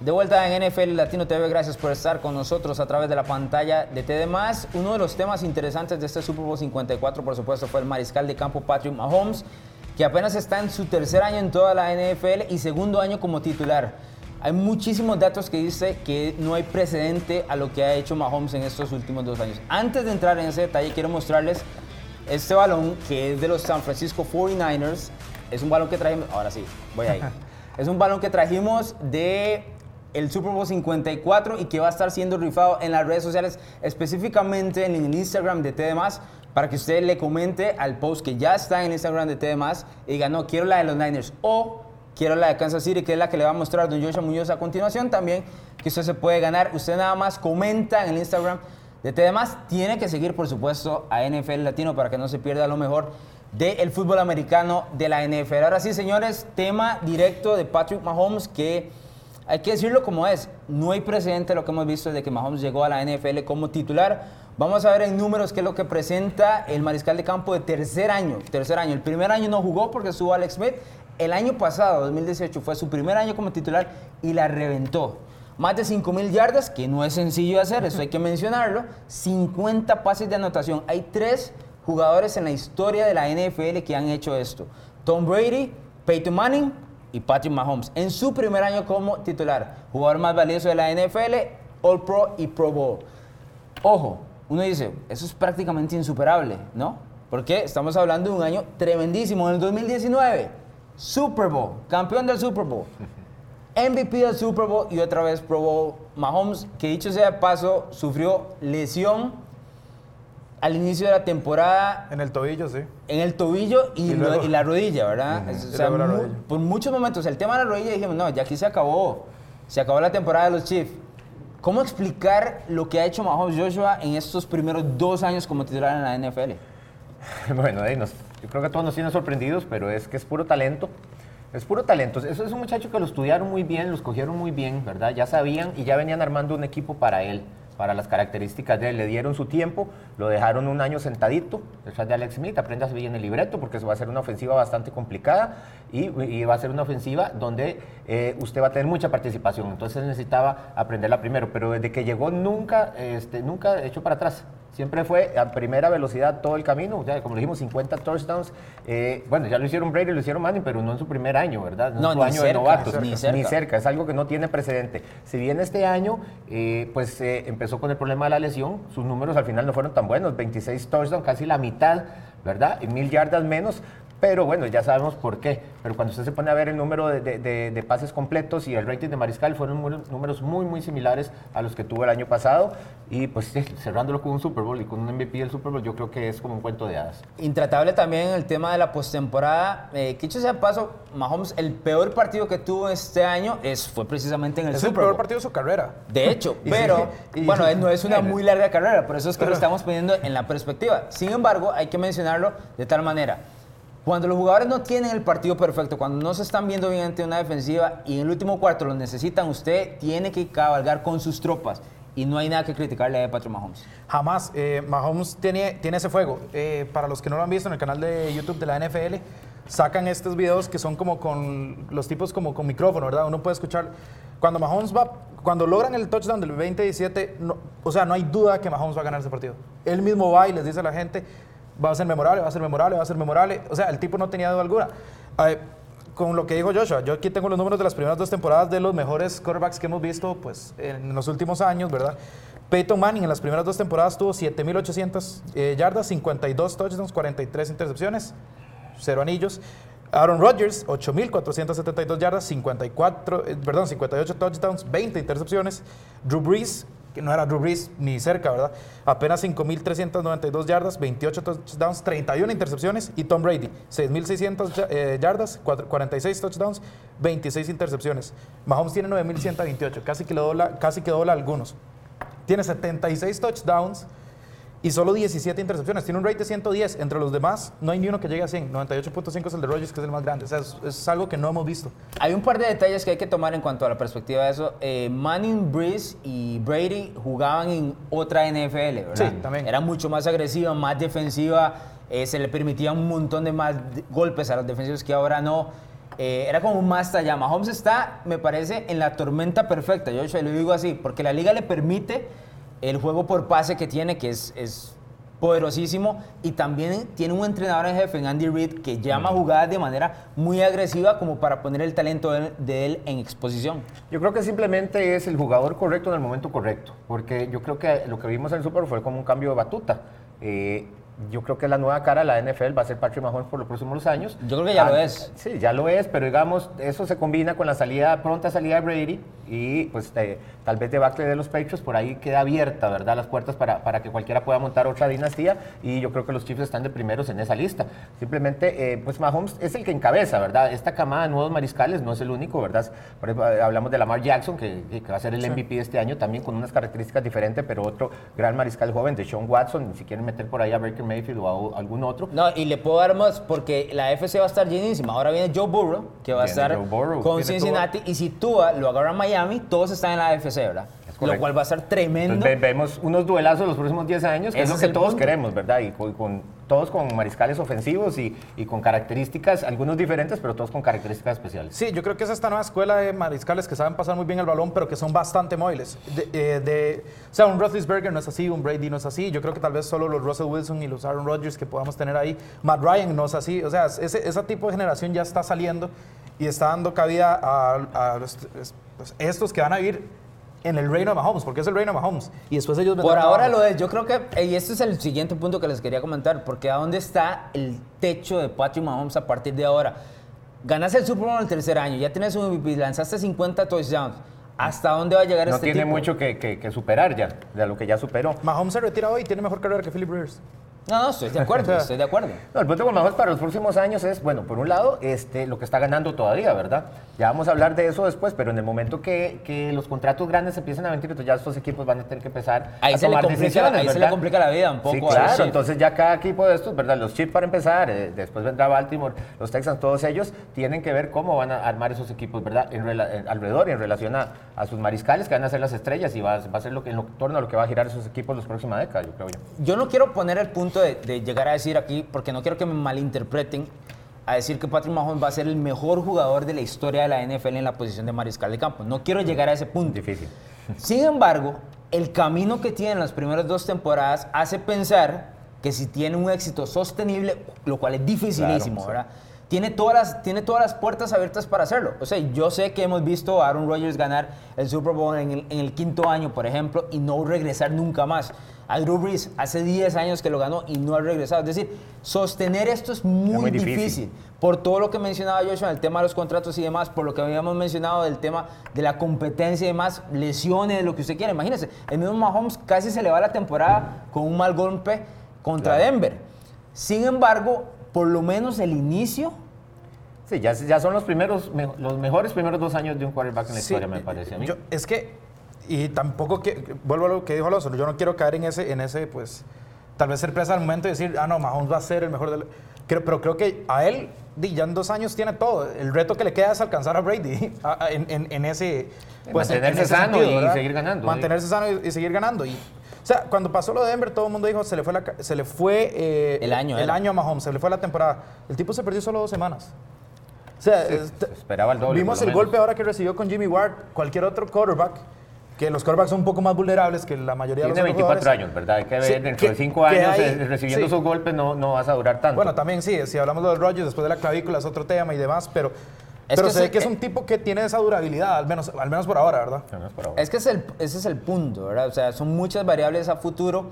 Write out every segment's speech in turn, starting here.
De vuelta en NFL Latino TV, gracias por estar con nosotros a través de la pantalla de TD+. Uno de los temas interesantes de este Super Bowl 54, por supuesto, fue el mariscal de campo Patrick Mahomes, que apenas está en su tercer año en toda la NFL y segundo año como titular. Hay muchísimos datos que dice que no hay precedente a lo que ha hecho Mahomes en estos últimos dos años. Antes de entrar en ese detalle, quiero mostrarles este balón que es de los San Francisco 49ers. Es un balón que trajimos, ahora sí, voy ahí. Es un balón que trajimos de el Super Bowl 54 y que va a estar siendo rifado en las redes sociales, específicamente en el Instagram de TDMás, para que usted le comente al post que ya está en Instagram de TDMás y diga, no, quiero la de los Niners o quiero la de Kansas City, que es la que le va a mostrar don Joshua Muñoz a continuación también, que usted se puede ganar. Usted nada más comenta en el Instagram de TDMás, tiene que seguir, por supuesto, a NFL Latino para que no se pierda lo mejor del fútbol americano de la NFL. Ahora sí, señores, tema directo de Patrick Mahomes que hay que decirlo como es, no hay precedente lo que hemos visto desde que Mahomes llegó a la NFL como titular. Vamos a ver en números qué es lo que presenta el mariscal de campo de tercer año. Tercer año. El primer año no jugó porque estuvo Alex Smith. El año pasado, 2018, fue su primer año como titular y la reventó. Más de 5 mil yardas, que no es sencillo de hacer, eso hay que mencionarlo. 50 pases de anotación. Hay tres jugadores en la historia de la NFL que han hecho esto. Tom Brady, Peyton Manning y Patrick Mahomes en su primer año como titular. Jugador más valioso de la NFL, All Pro y Pro Bowl. Ojo, uno dice, eso es prácticamente insuperable, ¿no? Porque estamos hablando de un año tremendísimo. En el 2019, Super Bowl, campeón del Super Bowl, MVP del Super Bowl y otra vez Pro Bowl. Mahomes, que dicho sea de paso, sufrió lesión al inicio de la temporada. En el tobillo, sí. En el tobillo y, la rodilla, ¿verdad? por muchos momentos, el tema de la rodilla dijimos, no, ya aquí se acabó. Se acabó la temporada de los Chiefs. ¿Cómo explicar lo que ha hecho Mahomes Joshua en estos primeros dos años como titular en la NFL? Bueno, yo creo que todos nos tienen sorprendidos, pero es que es puro talento. Es puro talento. Eso es un muchacho que lo estudiaron muy bien, lo escogieron muy bien, ¿verdad? Ya sabían y ya venían armando un equipo para él para las características de él. Le dieron su tiempo, lo dejaron un año sentadito detrás de Alex Smith, aprendas bien el libreto porque eso va a ser una ofensiva bastante complicada y, va a ser una ofensiva donde eh, usted va a tener mucha participación. Entonces necesitaba aprenderla primero, pero desde que llegó nunca, este, nunca echó para atrás. Siempre fue a primera velocidad todo el camino, ya como dijimos, 50 touchdowns. Eh, bueno, ya lo hicieron Brady, lo hicieron Manning, pero no en su primer año, ¿verdad? No, en su año de novatos. Ni cerca. ni cerca. Es algo que no tiene precedente. Si bien este año, eh, pues empezó con el problema de la lesión, sus números al final no fueron tan buenos, 26 touchdowns, casi la mitad, ¿verdad? Y mil yardas menos, pero bueno, ya sabemos por qué. Pero cuando usted se pone a ver el número de, pases completos y el rating de Mariscal, fueron números muy, muy similares a los que tuvo el año pasado. Y pues cerrándolo con un Super Bowl y con un MVP del Super Bowl, yo creo que es como un cuento de hadas. Intratable también el tema de la postemporada. Eh, que sea paso, Mahomes, el peor partido que tuvo este año es, fue precisamente en el Super Bowl. Es el peor partido de su carrera. De hecho, pero bueno, no es una muy larga carrera, por eso es que lo estamos poniendo en la perspectiva. Sin embargo, hay que mencionarlo de tal manera. Cuando los jugadores no tienen el partido perfecto, cuando no se están viendo bien ante una defensiva y en el último cuarto lo necesitan, usted tiene que cabalgar con sus tropas. Y no hay nada que criticarle a Patrick Mahomes. Jamás. Eh, Mahomes tiene, tiene ese fuego. Eh, para los que no lo han visto en el canal de YouTube de la NFL, sacan estos videos que son como con los tipos como con micrófono, ¿verdad? Uno puede escuchar. Cuando Mahomes va, cuando logran el touchdown del 2017, no, o sea, no hay duda que Mahomes va a ganar ese partido. Él mismo va y les dice a la gente, va a ser memorable, va a ser memorable, va a ser memorable. O sea, el tipo no tenía duda alguna. con lo que dijo Joshua, yo aquí tengo los números de las primeras dos temporadas de los mejores quarterbacks que hemos visto pues, en los últimos años, ¿verdad? Peyton Manning en las primeras dos temporadas tuvo 7.800 eh, yardas, 52 touchdowns, 43 intercepciones, cero anillos. Aaron Rodgers, 8.472 yardas, 54, eh, perdón, 58 touchdowns, 20 intercepciones. Drew Brees, que no era Drew Brees ni cerca, ¿verdad? Apenas 5.392 yardas, 28 touchdowns, 31 intercepciones. Y Tom Brady, 6.600 eh, yardas, 46 touchdowns, 26 intercepciones. Mahomes tiene 9.128, casi que, dobla, casi que dobla algunos. Tiene 76 touchdowns, y solo 17 intercepciones. Tiene un rate de 110. Entre los demás, no hay ni uno que llegue a 100. 98.5 es el de Rogers, que es el más grande. O sea, es, algo que no hemos visto. Hay un par de detalles que hay que tomar en cuanto a la perspectiva de eso. Eh, Manning, Breeze y Brady jugaban en otra NFL, ¿verdad? Sí, también. Era mucho más agresiva, más defensiva. Eh, se le permitía un montón de más golpes a los defensivos que ahora no. Eh, era como un más allá. Mahomes está, me parece, en la tormenta perfecta. Yo lo digo así, porque la liga le permite el juego por pase que tiene, que es, es poderosísimo y también tiene un entrenador en jefe, en Andy Reid, que llama jugadas de manera muy agresiva como para poner el talento de, él en exposición. Yo creo que simplemente es el jugador correcto en el momento correcto, porque yo creo que lo que vimos en el Super fue como un cambio de batuta. Eh, yo creo que la nueva cara de la NFL va a ser Patrick Mahomes por los próximos años. Yo creo que ya lo ah, es. Sí, ya lo es, pero digamos, eso se combina con la salida, pronta salida de Brady y pues tal vez debacle de los Patriots, por ahí queda abierta, ¿verdad? Las puertas para, para, que cualquiera pueda montar otra dinastía y yo creo que los Chiefs están de primeros en esa lista. Simplemente, eh, pues Mahomes es el que encabeza, ¿verdad? Esta camada de nuevos mariscales no es el único, ¿verdad? Por ejemplo, eh, hablamos de Lamar Jackson, que, que va a ser el MVP este año también con unas características diferentes, pero otro gran mariscal joven de Sean Watson, si quieren meter por ahí a Baker Mayfield o a algún otro. No, y le puedo dar más porque la FC va a estar llenísima. Ahora viene Joe Burrow, que va a estar con Cincinnati, y si Tua lo agarra a Miami, todos están en la FC, ¿verdad? Lo cual va a ser tremendo. vemos unos duelazos los próximos 10 años, que es lo que todos queremos, ¿verdad? Y con, todos con mariscales ofensivos y, y, con características, algunos diferentes, pero todos con características especiales. Sí, yo creo que es esta nueva escuela de mariscales que saben pasar muy bien el balón, pero que son bastante móviles. De, eh, o sea, un Roethlisberger no es así, un Brady no es así. Yo creo que tal vez solo los Russell Wilson y los Aaron Rodgers que podamos tener ahí. Matt Ryan no es así. O sea, ese, ese tipo de generación ya está saliendo y está dando cabida a, pues, estos que van a vivir en el reino de Mahomes, porque es el reino de Mahomes. Y después ellos Por ahora lo es. Yo creo que, y este es el siguiente punto que les quería comentar, porque ¿a dónde está el techo de Patrick Mahomes a partir de ahora? Ganaste el Super Bowl en el tercer año, ya tienes un MVP, lanzaste 50 touchdowns. ¿Hasta dónde va a llegar no este tipo? No tiene mucho que, que, superar ya, de lo que ya superó. Mahomes se retira hoy y tiene mejor carrera que Philip Rivers. No, no, estoy de acuerdo, estoy de acuerdo. No, el punto con Mahomes para los próximos años es, bueno, por un lado, este, lo que está ganando todavía, ¿verdad? Ya vamos a hablar de eso después, pero en el momento que, que los contratos grandes empiecen a venir, entonces ya estos equipos van a tener que empezar a tomar decisiones, Ahí se le complica la vida un poco. Sí, claro, entonces ya cada equipo de estos, ¿verdad? Los Chiefs para empezar, eh, después vendrá Baltimore, los Texans, todos ellos tienen que ver cómo van a armar esos equipos, ¿verdad? En, alrededor y en relación a, sus mariscales que van a ser las estrellas y va, va a ser lo que, en torno a lo que va a girar esos equipos los próximas décadas, yo creo yo. Yo no quiero poner el punto de, de llegar a decir aquí, porque no quiero que me malinterpreten, a decir que Patrick Mahomes va a ser el mejor jugador de la historia de la NFL en la posición de mariscal de campo. No quiero llegar a ese punto. Difícil. Sin embargo, el camino que tiene en las primeras dos temporadas hace pensar que si tiene un éxito sostenible, lo cual es dificilísimo, ¿verdad? Tiene todas, las, tiene todas las puertas abiertas para hacerlo. O sea, yo sé que hemos visto a Aaron Rodgers ganar el Super Bowl en el, en el quinto año, por ejemplo, y no regresar nunca más a Drew Brees hace 10 años que lo ganó y no ha regresado. Es decir, sostener esto es muy, difícil. Por todo lo que mencionaba Joshua, el tema de los contratos y demás, por lo que habíamos mencionado del tema de la competencia y demás, lesiones, lo que usted quiera. Imagínese, el mismo Mahomes casi se le va la temporada con un mal golpe contra Denver. Sin embargo, por lo menos el inicio Sí, ya, ya, son los primeros, los mejores primeros dos años de un quarterback en la historia, me parece a mí. es que y tampoco, que, vuelvo a lo que dijo Alonso, yo no quiero caer en ese, en ese, pues, tal vez ser presa al momento y decir, ah, no, Mahomes va a ser el mejor del... pero creo que a él, ya en dos años tiene todo. El reto que le queda es alcanzar a Brady en, en, ese... Pues, mantenerse sano y seguir ganando. Mantenerse sano y, seguir ganando. Y, o sea, cuando pasó lo de Denver, todo el mundo dijo, se le fue, la, se le fue eh, el, año, el año a Mahomes, se le fue la temporada. El tipo se perdió solo dos semanas. O sea, esperaba el doble. Vimos el golpe ahora que recibió con Jimmy Ward. Cualquier otro quarterback que los quarterbacks son un poco más vulnerables que la mayoría de los Tiene 24 años, ¿verdad? Hay que ver, dentro de 5 años eh, recibiendo esos golpes no, no vas a durar tanto. Bueno, también sí, si hablamos de los Rodgers después de la clavícula es otro tema y demás, pero... pero se ve que es un tipo que tiene esa durabilidad, al menos, al menos por ahora, ¿verdad? Es que es el, ese es el punto, ¿verdad? O sea, son muchas variables a futuro.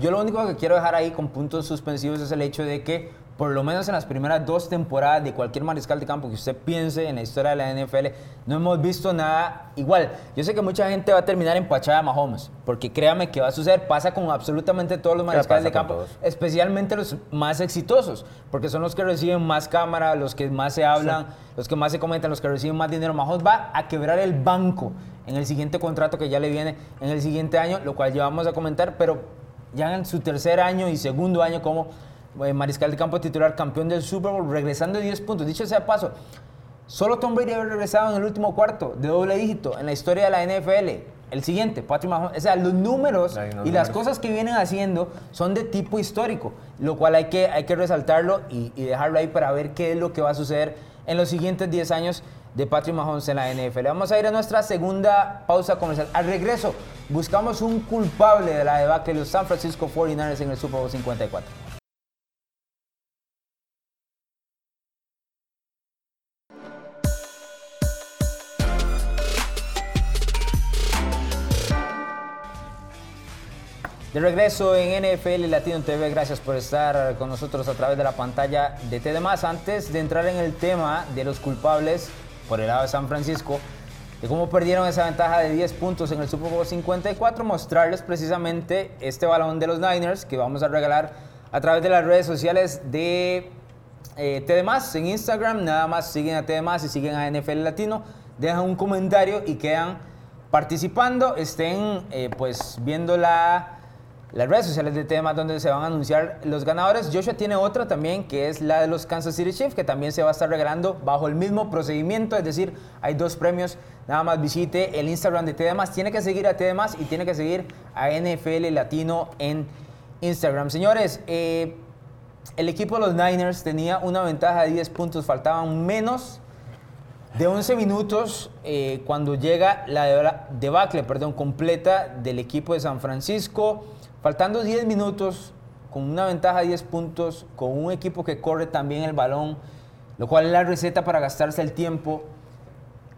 Yo lo único que quiero dejar ahí con puntos suspensivos es el hecho de que por lo menos en las primeras dos temporadas de cualquier mariscal de campo que usted piense en la historia de la NFL, no hemos visto nada igual. Yo sé que mucha gente va a terminar empachada a Mahomes, porque créame que va a suceder, pasa con absolutamente todos los mariscales de campo, especialmente los más exitosos, porque son los que reciben más cámara, los que más se hablan, los que más se comentan, los que reciben más dinero. Mahomes va a quebrar el banco en el siguiente contrato que ya le viene en el siguiente año, lo cual ya vamos a comentar, pero ya en su tercer año y segundo año como eh, mariscal de campo titular, campeón del Super Bowl, regresando de 10 puntos. Dicho sea paso, solo Tom Brady había regresado en el último cuarto de doble dígito en la historia de la NFL. el siguiente, Patrick Mahomes. O sea, los números y las cosas que vienen haciendo son de tipo histórico, lo cual hay que, hay que resaltarlo y, y dejarlo ahí para ver qué es lo que va a suceder en los siguientes 10 años de Patrick Mahomes en la NFL. Vamos a ir a nuestra segunda pausa comercial. Al regreso, buscamos un culpable de la debacle de los San Francisco 49ers en el Super Bowl 54. De regreso en NFL Latino TV, gracias por estar con nosotros a través de la pantalla de TDMás. Antes de entrar en el tema de los culpables por el lado de San Francisco, de cómo perdieron esa ventaja de 10 puntos en el Super Bowl 54, mostrarles precisamente este balón de los Niners que vamos a regalar a través de las redes sociales de eh, TDMás en Instagram. Nada más siguen a TDMás y siguen a NFL Latino, dejan un comentario y quedan participando, estén eh, pues viendo la las redes sociales de temas donde se van a anunciar los ganadores. Joshua tiene otra también que es la de los Kansas City Chiefs que también se va a estar regalando bajo el mismo procedimiento, es decir, hay dos premios. Nada más visite el Instagram de TDMás. Tiene que seguir a TDMás y tiene que seguir a NFL Latino en Instagram. Señores, eh, el equipo de los Niners tenía una ventaja de 10 puntos, faltaban menos de 11 minutos eh, cuando llega la debacle perdón, completa del equipo de San Francisco. Faltando 10 minutos, con una ventaja de 10 puntos, con un equipo que corre también el balón, lo cual es la receta para gastarse el tiempo,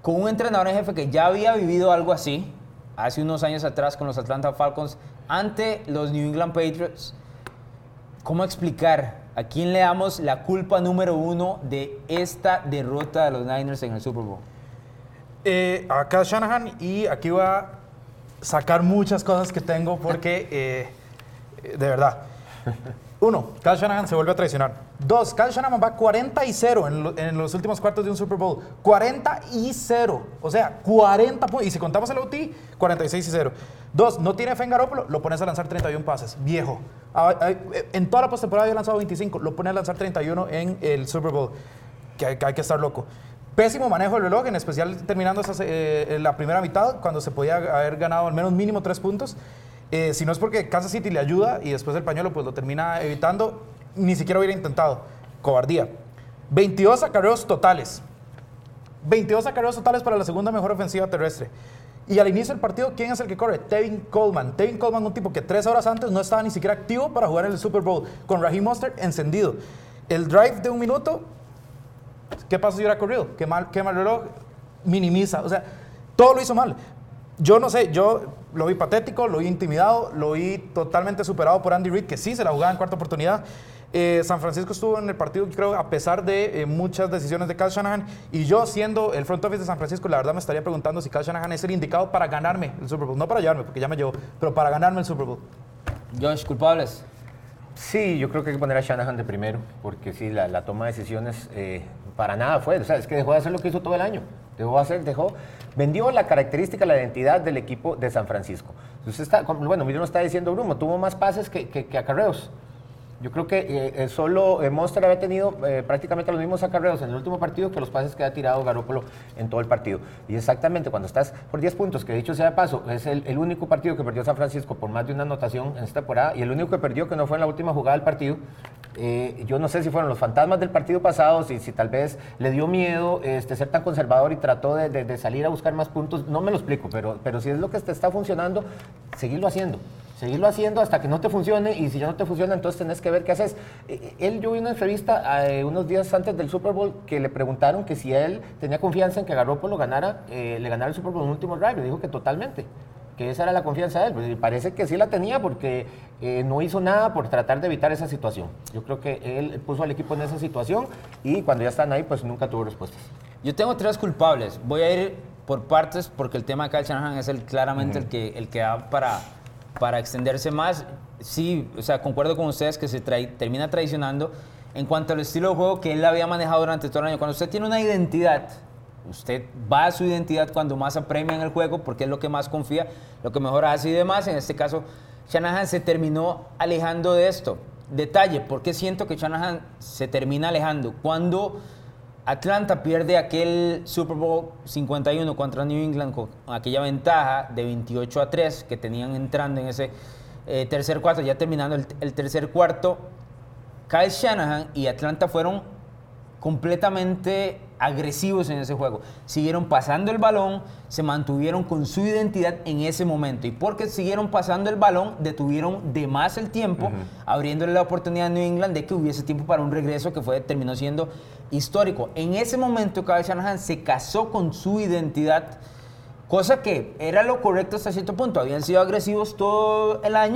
con un entrenador en jefe que ya había vivido algo así hace unos años atrás con los Atlanta Falcons ante los New England Patriots. ¿Cómo explicar a quién le damos la culpa número uno de esta derrota de los Niners en el Super Bowl? Eh, acá Shanahan y aquí va sacar muchas cosas que tengo porque, eh, de verdad. Uno, Kyle Shanahan se vuelve a traicionar. Dos, Kyle Shanahan va 40 y 0 en, los últimos cuartos de un Super Bowl. 40 y 0. O sea, 40 puntos. Y si contamos el OT, 46 y 0. Dos, no tiene fe en Garoppolo, lo pones a lanzar 31 pases. Viejo. Ah, ah, en toda la postemporada había lanzado 25, lo pones a lanzar 31 en el Super Bowl. Que, hay que estar loco. Pésimo manejo del reloj, en especial terminando eh, la primera mitad, cuando se podía haber ganado al menos mínimo tres puntos. Eh, si no es porque Kansas City le ayuda y después el pañuelo pues lo termina evitando, ni siquiera hubiera intentado. Cobardía. 22 acarreos totales. 22 acarreos totales para la segunda mejor ofensiva terrestre. Y al inicio del partido, ¿quién es el que corre? Tevin Coleman. Tevin Coleman, un tipo que tres horas antes no estaba ni siquiera activo para jugar en el Super Bowl, con Raheem Mostert encendido. El drive de un minuto ¿Qué pasa si hubiera corrido? ¿Qué mal, qué mal reloj? Minimiza. O sea, todo lo hizo mal. Yo no sé, yo lo vi patético, lo vi intimidado, lo vi totalmente superado por Andy Reid, que sí se la jugaba en cuarta oportunidad. Eh, San Francisco estuvo en el partido, creo, a pesar de eh, muchas decisiones de Kyle Shanahan. Y yo, siendo el front office de San Francisco, la verdad me estaría preguntando si Kyle Shanahan es el indicado para ganarme el Super Bowl. No para llevarme, porque ya me llevó, pero para ganarme el Super Bowl. Josh, culpables. Sí, yo creo que hay que poner a Shanahan de primero, porque sí, la, toma de decisiones eh, para nada fue. O sea, es que dejó de hacer lo que hizo todo el año. Dejó de hacer, dejó, vendió la característica, la identidad del equipo de San Francisco. Entonces, está, bueno, no está diciendo Brumo, tuvo más pases que, acarreos. Yo creo que eh, eh, solo eh, Monster había tenido prácticamente los mismos acarreos en el último partido que los pases que ha tirado Garópolo en todo el partido. Y exactamente cuando estás por 10 puntos, que dicho sea de paso, es el, único partido que perdió San Francisco por más de una anotación en esta temporada y el único que perdió que no fue en la última jugada del partido. Yo no sé si fueron los fantasmas del partido pasado, si, si tal vez le dio miedo este, ser tan conservador y trató de, salir a buscar más puntos, no me lo explico, pero, pero si es lo que te está funcionando, seguirlo haciendo. Seguirlo haciendo hasta que no te funcione y si ya no te funciona entonces tenés que ver qué haces. Eh, eh, él, yo vi una entrevista eh, unos días antes del Super Bowl que le preguntaron que si él tenía confianza en que Garoppolo ganara, le ganara el Super Bowl en último drive, dijo que totalmente, que esa era la confianza de él. Pues, y parece que sí la tenía porque no hizo nada por tratar de evitar esa situación. Yo creo que él puso al equipo en esa situación y cuando ya están ahí pues nunca tuvo respuestas. Yo tengo tres culpables. Voy a ir por partes porque el tema de Kyle Shanahan es el, claramente el, que, el que da para para extenderse más. Sí, o sea, concuerdo con ustedes que se termina traicionando en cuanto al estilo de juego que él había manejado durante todo el año. Cuando usted tiene una identidad, usted va a su identidad cuando más apremia en el juego porque es lo que más confía, lo que mejor hace y demás. En este caso, Shanahan se terminó alejando de esto. Detalle, ¿por qué siento que Shanahan se termina alejando? Cuando Atlanta pierde aquel Super Bowl 51 contra New England con aquella ventaja de 28 a 3 que tenían entrando en ese eh, tercer cuarto, ya terminando el, el tercer cuarto. Kyle Shanahan y Atlanta fueron completamente agresivos en ese juego. Siguieron pasando el balón, se mantuvieron con su identidad en ese momento. Y porque siguieron pasando el balón, detuvieron de más el tiempo, abriéndole la oportunidad a New England de que hubiese tiempo para un regreso que fue, terminó siendo histórico. En ese momento, Kyle Shanahan se casó con su identidad, cosa que era lo correcto hasta cierto punto. Habían sido agresivos todo el año